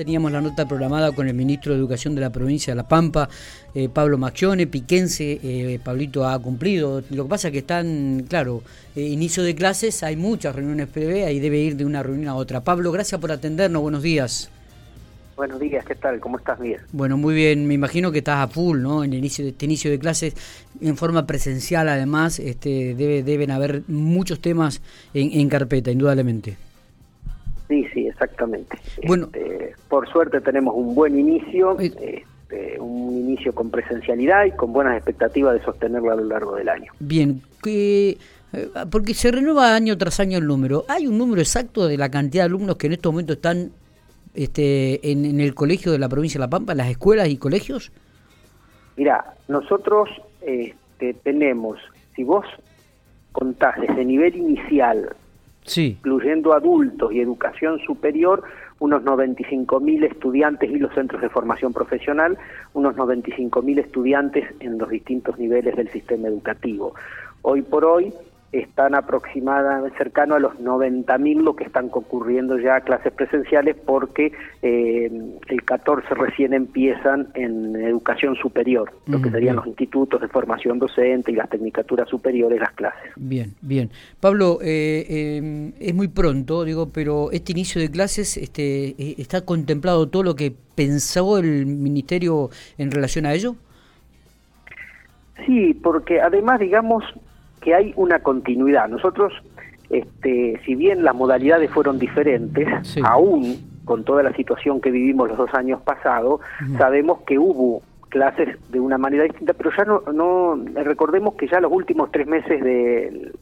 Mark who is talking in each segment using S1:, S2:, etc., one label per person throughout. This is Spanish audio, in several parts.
S1: teníamos la nota programada con el ministro de Educación de la provincia de La Pampa, eh, Pablo Macchione, Piquense, eh, Pablito ha cumplido. Lo que pasa es que están, claro, eh, inicio de clases, hay muchas reuniones prevé, ahí debe ir de una reunión a otra. Pablo, gracias por atendernos, buenos días.
S2: Buenos días, ¿qué tal? ¿Cómo estás, bien?
S1: Bueno, muy bien, me imagino que estás a full, ¿no? En el inicio de este inicio de clases, en forma presencial además, este, debe, deben haber muchos temas en, carpeta, indudablemente.
S2: Exactamente. Bueno, este, por suerte tenemos un buen inicio, este, un inicio con presencialidad y con buenas expectativas de sostenerlo a lo largo del año.
S1: Bien, que eh, porque se renueva año tras año el número. ¿Hay un número exacto de la cantidad de alumnos que en estos momentos están este, en, el colegio de la provincia de La Pampa, en las escuelas y colegios?
S2: Mira, nosotros este, tenemos, si vos contás desde nivel inicial, incluyendo adultos y educación superior, unos 95.000 estudiantes y los centros de formación profesional, unos 95.000 estudiantes en los distintos niveles del sistema educativo. Hoy por hoy, están aproximadamente cercano a los 90.000 lo que están concurriendo ya a clases presenciales porque eh, el 14 recién empiezan en educación superior, lo que serían los institutos de formación docente y las tecnicaturas superiores, las clases.
S1: Bien, bien. Pablo, eh, eh, es muy pronto, digo, pero este inicio de clases este, está contemplado todo lo que pensó el ministerio en relación a ello.
S2: Sí, porque además, digamos, que hay una continuidad. Nosotros, este, si bien las modalidades fueron diferentes, aún con toda la situación que vivimos los dos años pasados, sabemos que hubo clases de una manera distinta, pero ya no, no recordemos que ya los últimos tres meses del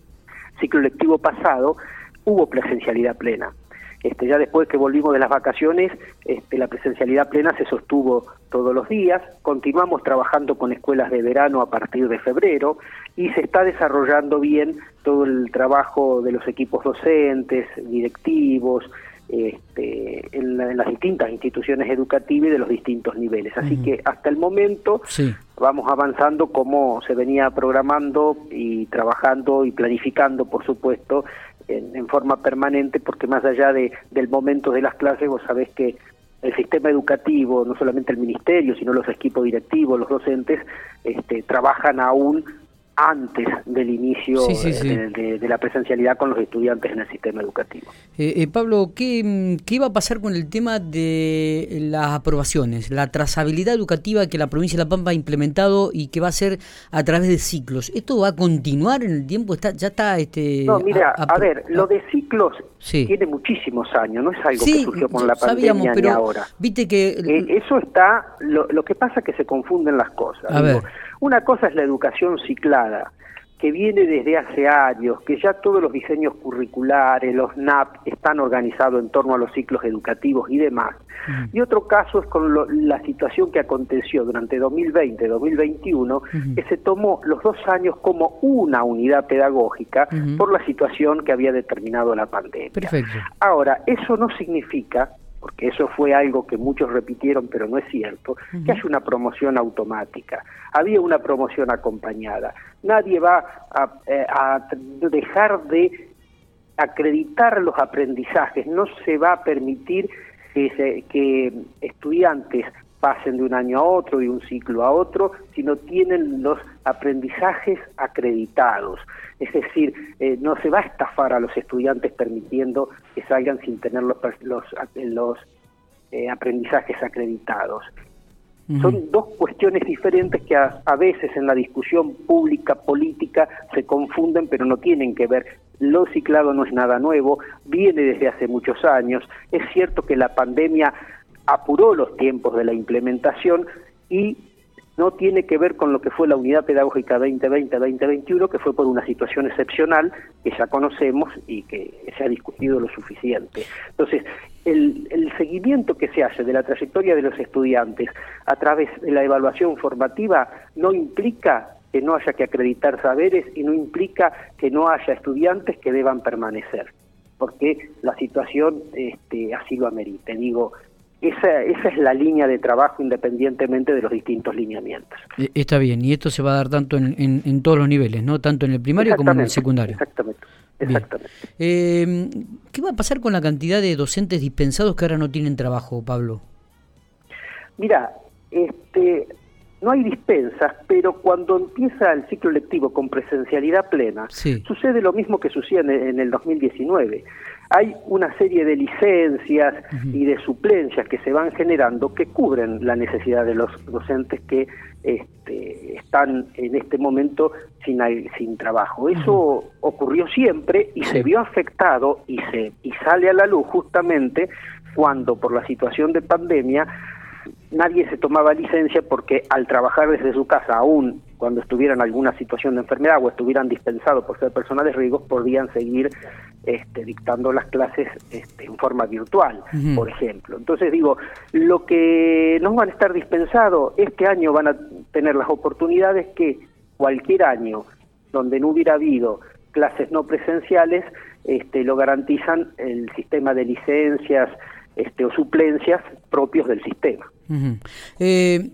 S2: ciclo lectivo pasado hubo presencialidad plena. Este, ya después que volvimos de las vacaciones, este, la presencialidad plena se sostuvo todos los días, continuamos trabajando con escuelas de verano a partir de febrero y se está desarrollando bien todo el trabajo de los equipos docentes, directivos, este, en, las distintas instituciones educativas y de los distintos niveles. Así que hasta el momento vamos avanzando como se venía programando y trabajando y planificando, por supuesto, en, forma permanente, porque más allá de, del momento de las clases, vos sabés que el sistema educativo, no solamente el ministerio, sino los equipos directivos, los docentes, este, trabajan aún antes del inicio De, la presencialidad con los estudiantes en el sistema educativo.
S1: Eh, eh, Pablo, ¿qué, ¿qué va a pasar con el tema de las aprobaciones, la trazabilidad educativa que la provincia de La Pampa ha implementado y que va a ser a través de ciclos? ¿Esto va a continuar en el tiempo? ¿Está, ¿Ya está...? Este,
S2: no, mira, a, ver, lo de ciclos tiene muchísimos años, no es algo que surgió con la pandemia ni ahora.
S1: Viste que...
S2: Eh, eso está... Lo, lo, que pasa es que se confunden las cosas. A ver una cosa es la educación ciclada, que viene desde hace años, que ya todos los diseños curriculares, los NAP, están organizados en torno a los ciclos educativos y demás. Y otro caso es con la situación que aconteció durante 2020-2021, que se tomó los dos años como una unidad pedagógica por la situación que había determinado la pandemia. Ahora, eso no significa porque eso fue algo que muchos repitieron, pero no es cierto, que haya una promoción automática. Había una promoción acompañada. Nadie va a, eh, dejar de acreditar los aprendizajes, no se va a permitir que, que estudiantes pasen de un año a otro, de un ciclo a otro, sino tienen los aprendizajes acreditados. Es decir, eh, no se va a estafar a los estudiantes permitiendo que salgan sin tener los, los, los eh, aprendizajes acreditados. Son dos cuestiones diferentes que a, veces en la discusión pública, política, se confunden, pero no tienen que ver. Lo ciclado no es nada nuevo, viene desde hace muchos años. Es cierto que la pandemia apuró los tiempos de la implementación y no tiene que ver con lo que fue la unidad pedagógica 2020-2021, que fue por una situación excepcional que ya conocemos y que se ha discutido lo suficiente. Entonces, el, seguimiento que se hace de la trayectoria de los estudiantes a través de la evaluación formativa no implica que no haya que acreditar saberes y no implica que no haya estudiantes que deban permanecer, porque la situación este, así lo amerite. Digo, esa, esa es la línea de trabajo independientemente de los distintos lineamientos.
S1: E, está bien, y esto se va a dar tanto en, en, todos los niveles, ¿no? Tanto en el primario como en el secundario.
S2: Exactamente. exactamente.
S1: Eh, ¿Qué va a pasar con la cantidad de docentes dispensados que ahora no tienen trabajo, Pablo?
S2: Mira, este, no hay dispensas, pero cuando empieza el ciclo lectivo con presencialidad plena, sucede lo mismo que sucede en el 2019. Hay una serie de licencias y de suplencias que se van generando que cubren la necesidad de los docentes que este, están en este momento sin, sin trabajo. Eso ocurrió siempre y se vio afectado y, se, y sale a la luz justamente cuando por la situación de pandemia nadie se tomaba licencia porque al trabajar desde su casa, aún cuando estuvieran en alguna situación de enfermedad o estuvieran dispensados por ser personas de riesgo, podían seguir este, dictando las clases este, en forma virtual, por ejemplo. Entonces digo, lo que no van a estar dispensados, este año van a tener las oportunidades que cualquier año donde no hubiera habido clases no presenciales, este, lo garantizan el sistema de licencias este, o suplencias propios del sistema.
S1: Eh,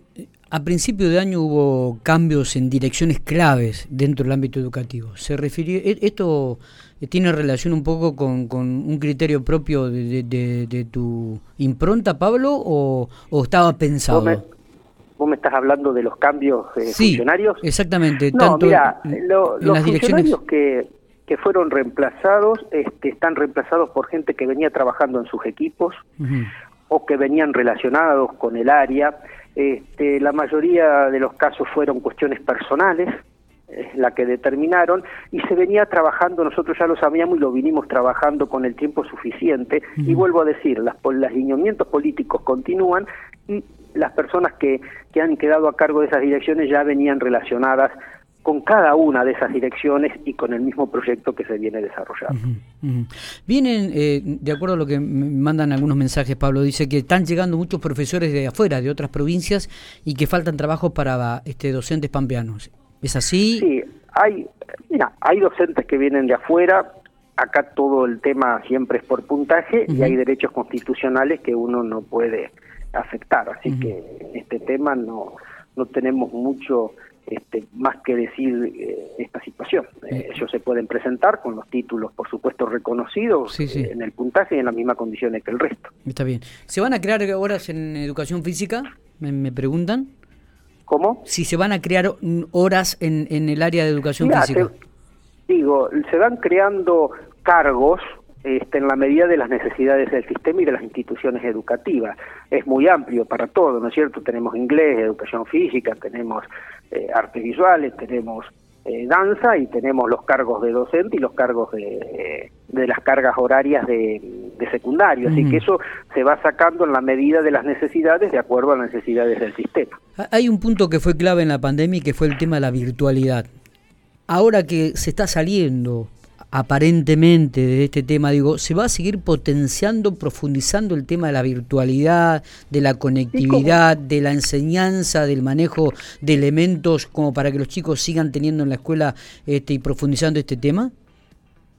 S1: a principio de año hubo cambios en direcciones claves dentro del ámbito educativo. ¿Se refirió, e, ¿Esto tiene relación un poco con, un criterio propio de, tu impronta, Pablo, o, estaba pensado?
S2: ¿Vos me, estás hablando de los cambios eh,
S1: sí,
S2: funcionarios?
S1: Exactamente.
S2: No, mira, los funcionarios que, que fueron reemplazados este, están reemplazados por gente que venía trabajando en sus equipos o que venían relacionados con el área. Este, la mayoría de los casos fueron cuestiones personales, la que determinaron, y se venía trabajando, nosotros ya lo sabíamos y lo vinimos trabajando con el tiempo suficiente, y vuelvo a decir, las, los lineamientos políticos continúan y las personas que, que han quedado a cargo de esas direcciones ya venían relacionadas con cada una de esas direcciones y con el mismo proyecto que se viene desarrollando.
S1: Vienen, eh, de acuerdo a lo que me mandan algunos mensajes, Pablo, dice que están llegando muchos profesores de afuera, de otras provincias, y que faltan trabajos para este, docentes pampeanos. ¿Es así?
S2: Sí, hay, mira, hay docentes que vienen de afuera, acá todo el tema siempre es por puntaje y hay derechos constitucionales que uno no puede afectar, así que en este tema no, no tenemos mucho este, más que decir eh, esta situación. Eh, ellos se pueden presentar con los títulos, por supuesto, reconocidos eh, en el puntaje y en las mismas condiciones que el resto.
S1: Está bien. ¿Se van a crear horas en educación física? Me, preguntan.
S2: ¿Cómo?
S1: Si se van a crear horas en, en el área de educación física.
S2: digo, se van creando cargos este, en la medida de las necesidades del sistema y de las instituciones educativas. Es muy amplio para todo, ¿no es cierto? Tenemos inglés, educación física, tenemos eh, artes visuales, tenemos eh, danza y tenemos los cargos de docente y los cargos de, de las cargas horarias de, secundario. Así que eso se va sacando en la medida de las necesidades de acuerdo a las necesidades del sistema.
S1: Hay un punto que fue clave en la pandemia y que fue el tema de la virtualidad. Ahora que se está saliendo aparentemente de este tema, digo, ¿se va a seguir potenciando, profundizando el tema de la virtualidad, de la conectividad, de la enseñanza, del manejo de elementos como para que los chicos sigan teniendo en la escuela este, y profundizando este tema?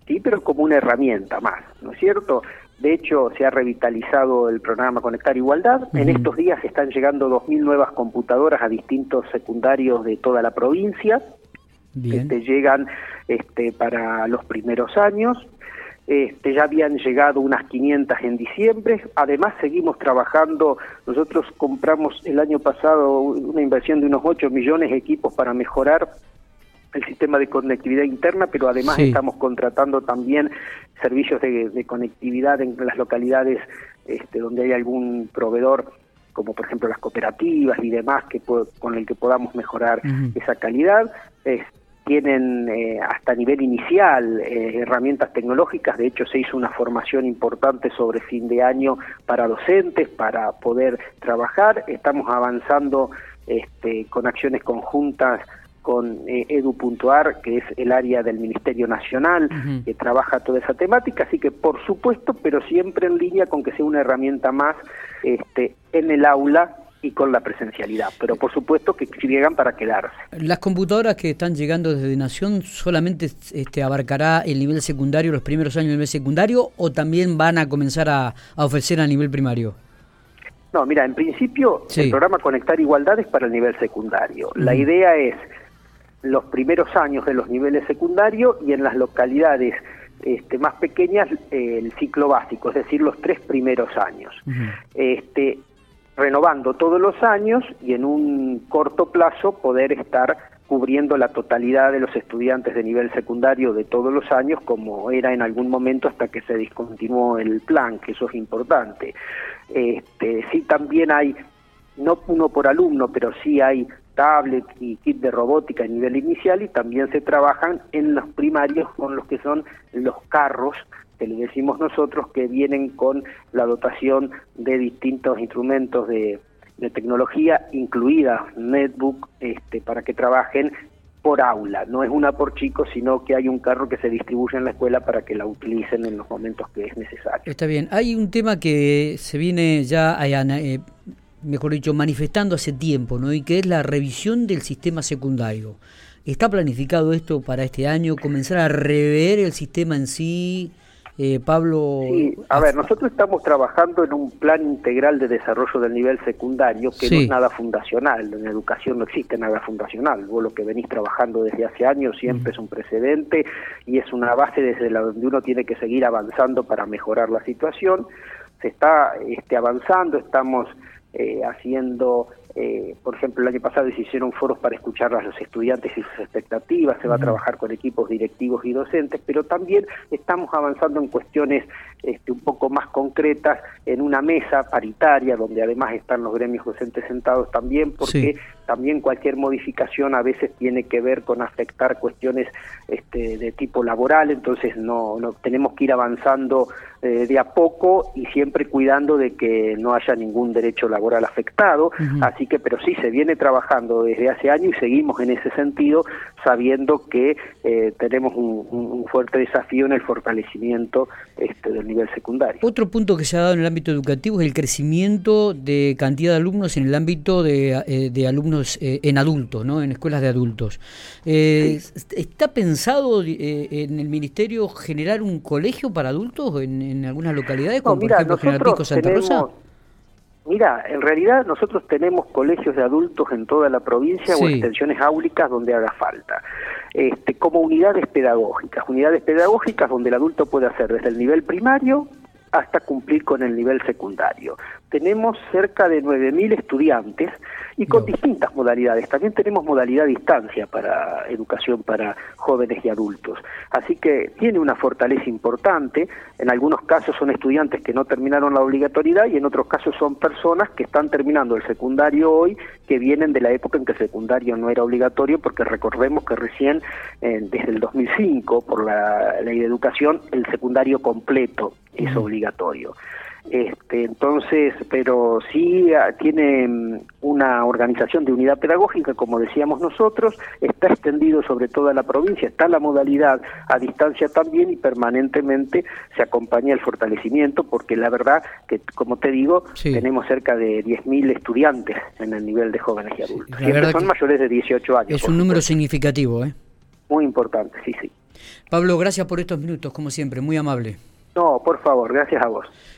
S2: Sí, pero como una herramienta más, ¿no es cierto? De hecho, se ha revitalizado el programa Conectar Igualdad. En estos días están llegando 2.000 nuevas computadoras a distintos secundarios de toda la provincia. Este, llegan este, para los primeros años. Este, ya habían llegado unas 500 en diciembre. Además, seguimos trabajando. Nosotros compramos el año pasado una inversión de unos 8 millones de equipos para mejorar el sistema de conectividad interna, pero además estamos contratando también servicios de, conectividad en las localidades este, donde hay algún proveedor como por ejemplo las cooperativas y demás que con el que podamos mejorar esa calidad tienen eh, hasta nivel inicial eh, herramientas tecnológicas, de hecho se hizo una formación importante sobre fin de año para docentes, para poder trabajar, estamos avanzando este, con acciones conjuntas con eh, edu.ar, que es el área del Ministerio Nacional que trabaja toda esa temática, así que por supuesto, pero siempre en línea con que sea una herramienta más este, en el aula y con la presencialidad, pero por supuesto que llegan para quedarse.
S1: ¿Las computadoras que están llegando desde Nación solamente este, abarcará el nivel secundario, los primeros años del nivel secundario, o también van a comenzar a, ofrecer a nivel primario?
S2: No, mira, en principio el programa Conectar Igualdad es para el nivel secundario. La idea es los primeros años de los niveles secundarios y en las localidades este, más pequeñas el ciclo básico, es decir, los tres primeros años. este, renovando todos los años y en un corto plazo poder estar cubriendo la totalidad de los estudiantes de nivel secundario de todos los años, como era en algún momento hasta que se discontinuó el plan, que eso es importante. Este, sí, también hay, no uno por alumno, pero sí hay tablet y kit de robótica a nivel inicial y también se trabajan en los primarios con los que son los carros que le decimos nosotros que vienen con la dotación de distintos instrumentos de, tecnología, incluida netbook, este, para que trabajen por aula, no es una por chicos, sino que hay un carro que se distribuye en la escuela para que la utilicen en los momentos que es necesario.
S1: Está bien, hay un tema que se viene ya, eh, mejor dicho, manifestando hace tiempo, ¿no? Y que es la revisión del sistema secundario. ¿Está planificado esto para este año? ¿Comenzar a rever el sistema en sí? Eh, Pablo.
S2: Sí, a ver, nosotros estamos trabajando en un plan integral de desarrollo del nivel secundario que no es nada fundacional. En educación no existe nada fundacional. Vos lo que venís trabajando desde hace años siempre es un precedente y es una base desde la donde uno tiene que seguir avanzando para mejorar la situación. Se está este, avanzando, estamos eh, haciendo eh, por ejemplo, el año pasado se hicieron foros para escuchar a los estudiantes y sus expectativas, se va a trabajar con equipos directivos y docentes, pero también estamos avanzando en cuestiones este, un poco más concretas en una mesa paritaria donde además están los gremios docentes sentados también, porque también cualquier modificación a veces tiene que ver con afectar cuestiones este, de tipo laboral, entonces no, no tenemos que ir avanzando eh, de a poco y siempre cuidando de que no haya ningún derecho laboral afectado, así que, pero sí, se viene trabajando desde hace años y seguimos en ese sentido, sabiendo que eh, tenemos un, fuerte desafío en el fortalecimiento este, del nivel secundario.
S1: Otro punto que se ha dado en el ámbito educativo es el crecimiento de cantidad de alumnos en el ámbito de, eh, alumnos eh, en adultos, ¿no? en escuelas de adultos. ¿Está pensado en el Ministerio generar un colegio para adultos en, algunas localidades, como por ejemplo General Pico Santa Rosa?
S2: Mira, en realidad nosotros tenemos colegios de adultos en toda la provincia o extensiones áulicas donde haga falta. Este, como unidades pedagógicas, unidades pedagógicas donde el adulto puede hacer desde el nivel primario hasta cumplir con el nivel secundario. Tenemos cerca de 9.000 estudiantes y con distintas modalidades. También tenemos modalidad distancia para educación para jóvenes y adultos. Así que tiene una fortaleza importante. En algunos casos son estudiantes que no terminaron la obligatoriedad y en otros casos son personas que están terminando el secundario hoy, que vienen de la época en que el secundario no era obligatorio, porque recordemos que recién eh, desde el 2005, por la ley de educación, el secundario completo es obligatorio. Este, entonces, pero sí ah, tiene mm, una organización de unidad pedagógica, como decíamos nosotros, está extendido sobre toda la provincia, está la modalidad a distancia también y permanentemente se acompaña el fortalecimiento, porque la verdad que, como te digo, tenemos cerca de 10.000 estudiantes en el nivel de jóvenes y adultos. Siempre son mayores de 18 años.
S1: Es un número significativo, ¿eh?
S2: Muy importante, sí, sí.
S1: Pablo, gracias por estos minutos, como siempre, muy amable.
S2: No, por favor, gracias a vos.